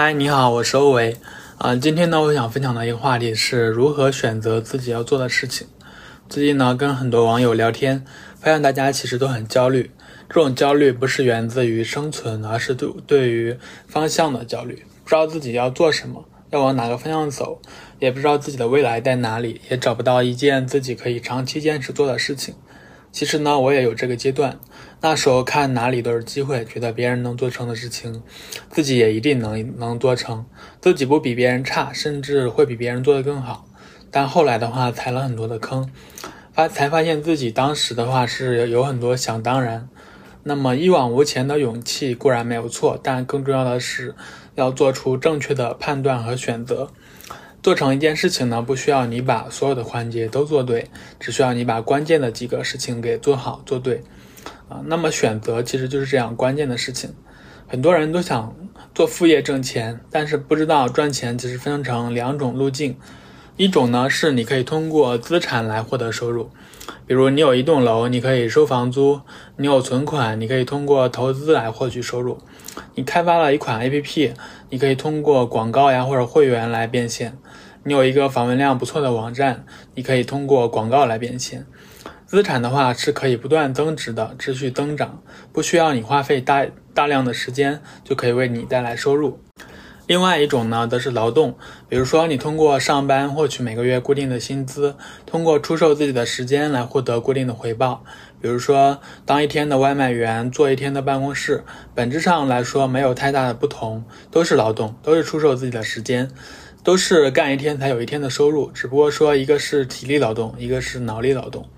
嗨，你好，我是欧维。啊、今天呢，我想分享的一个话题是如何选择自己要做的事情。最近呢，跟很多网友聊天，发现大家其实都很焦虑。这种焦虑不是源自于生存，而是对对于方向的焦虑，不知道自己要做什么，要往哪个方向走，也不知道自己的未来在哪里，也找不到一件自己可以长期坚持做的事情。其实呢，我也有这个阶段。那时候看哪里都是机会，觉得别人能做成的事情，自己也一定能能做成。自己不比别人差，甚至会比别人做得更好。但后来的话，踩了很多的坑，发才发现自己当时的话是有很多想当然。那么一往无前的勇气固然没有错，但更重要的是要做出正确的判断和选择。做成一件事情呢，不需要你把所有的环节都做对，只需要你把关键的几个事情给做好做对。啊，那么选择其实就是这样关键的事情。很多人都想做副业挣钱，但是不知道赚钱其实分成两种路径。一种呢是你可以通过资产来获得收入，比如你有一栋楼，你可以收房租；你有存款，你可以通过投资来获取收入；你开发了一款 APP，你可以通过广告呀或者会员来变现；你有一个访问量不错的网站，你可以通过广告来变现。资产的话是可以不断增值的，持续增长，不需要你花费大大量的时间就可以为你带来收入。另外一种呢，则是劳动，比如说你通过上班获取每个月固定的薪资，通过出售自己的时间来获得固定的回报。比如说当一天的外卖员，做一天的办公室，本质上来说没有太大的不同，都是劳动，都是出售自己的时间，都是干一天才有一天的收入，只不过说一个是体力劳动，一个是脑力劳动。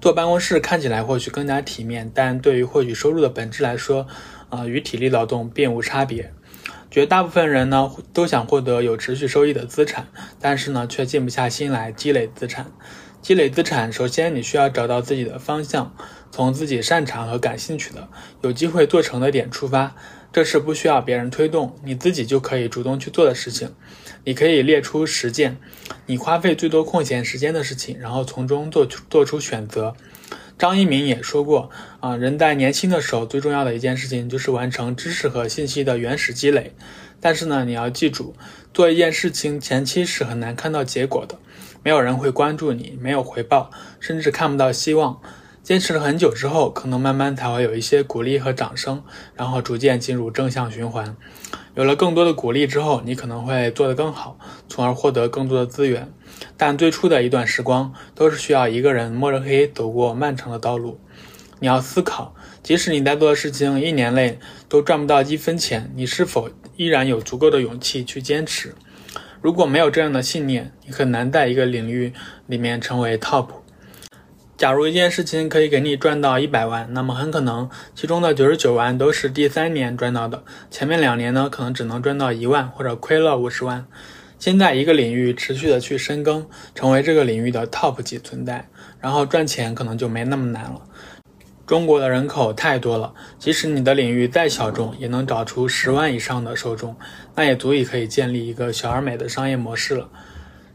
坐办公室看起来或许更加体面，但对于获取收入的本质来说，啊、与体力劳动并无差别。绝大部分人呢都想获得有持续收益的资产，但是呢却静不下心来积累资产。积累资产，首先你需要找到自己的方向，从自己擅长和感兴趣的、有机会做成的点出发。这是不需要别人推动，你自己就可以主动去做的事情。你可以列出十件你花费最多空闲时间的事情，然后从中做出做出选择。张一鸣也说过啊，人在年轻的时候最重要的一件事情就是完成知识和信息的原始积累。但是呢，你要记住，做一件事情前期是很难看到结果的，没有人会关注你，没有回报，甚至看不到希望。坚持了很久之后，可能慢慢才会有一些鼓励和掌声，然后逐渐进入正向循环。有了更多的鼓励之后，你可能会做得更好，从而获得更多的资源。但最初的一段时光都是需要一个人摸着黑走过漫长的道路。你要思考，即使你在做的事情一年内都赚不到一分钱，你是否依然有足够的勇气去坚持？如果没有这样的信念，你很难在一个领域里面成为 top。假如一件事情可以给你赚到一百万，那么很可能其中的九十九万都是第三年赚到的，前面两年呢可能只能赚到一万或者亏了五十万。先在一个领域持续的去深耕，成为这个领域的 top 级存在，然后赚钱可能就没那么难了。中国的人口太多了，即使你的领域再小众，也能找出十万以上的受众，那也足以可以建立一个小而美的商业模式了。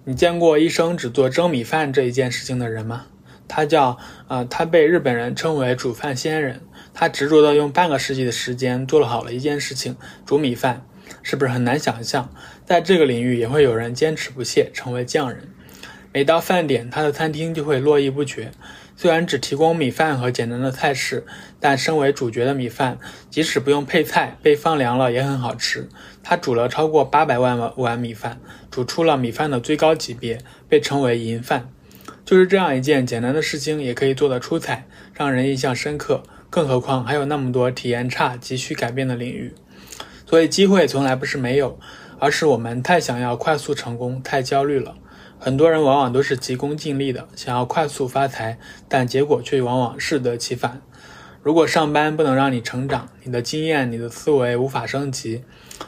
你见过一生只做蒸米饭这一件事情的人吗？他叫呃，他被日本人称为煮饭仙人。他执着的用半个世纪的时间做了好了一件事情——煮米饭，是不是很难想象？在这个领域也会有人坚持不懈，成为匠人。每到饭点，他的餐厅就会络绎不绝。虽然只提供米饭和简单的菜式，但身为主角的米饭，即使不用配菜，被放凉了也很好吃。他煮了超过八百万碗米饭，煮出了米饭的最高级别，被称为银饭。就是这样一件简单的事情，也可以做得出彩，让人印象深刻。更何况还有那么多体验差、急需改变的领域。所以机会从来不是没有，而是我们太想要快速成功，太焦虑了。很多人往往都是急功近利的，想要快速发财，但结果却往往适得其反。如果上班不能让你成长，你的经验、你的思维无法升级，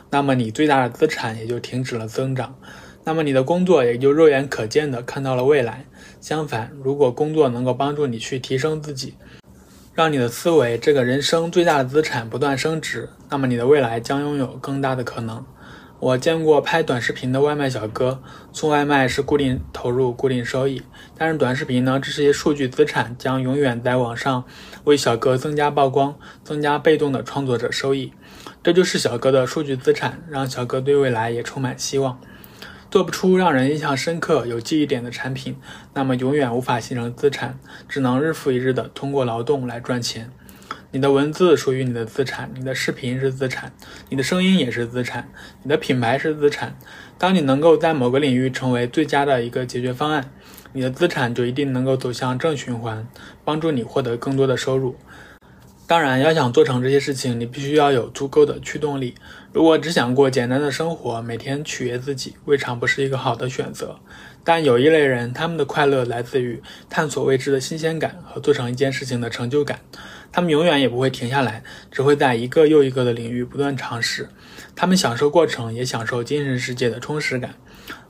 那么你最大的资产也就停止了增长。那么你的工作也就肉眼可见的看到了未来。相反，如果工作能够帮助你去提升自己，让你的思维这个人生最大的资产不断升值，那么你的未来将拥有更大的可能。我见过拍短视频的外卖小哥，送外卖是固定投入、固定收益，但是短视频呢，这些数据资产将永远在网上为小哥增加曝光，增加被动的创作者收益。这就是小哥的数据资产，让小哥对未来也充满希望。做不出让人印象深刻、有记忆点的产品，那么永远无法形成资产，只能日复一日的通过劳动来赚钱。你的文字属于你的资产，你的视频是资产，你的声音也是资产，你的品牌是资产。当你能够在某个领域成为最佳的一个解决方案，你的资产就一定能够走向正循环，帮助你获得更多的收入。当然，要想做成这些事情，你必须要有足够的驱动力。如果只想过简单的生活，每天取悦自己，未尝不是一个好的选择。但有一类人，他们的快乐来自于探索未知的新鲜感和做成一件事情的成就感。他们永远也不会停下来，只会在一个又一个的领域不断尝试。他们享受过程，也享受精神世界的充实感。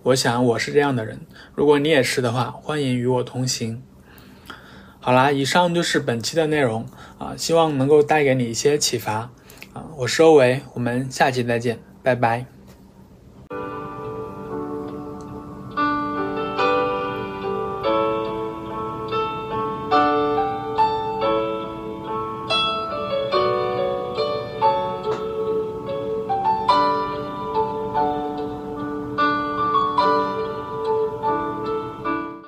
我想我是这样的人。如果你也是的话，欢迎与我同行。好啦，以上就是本期的内容啊，希望能够带给你一些启发啊。我是欧维，我们下期再见，拜拜。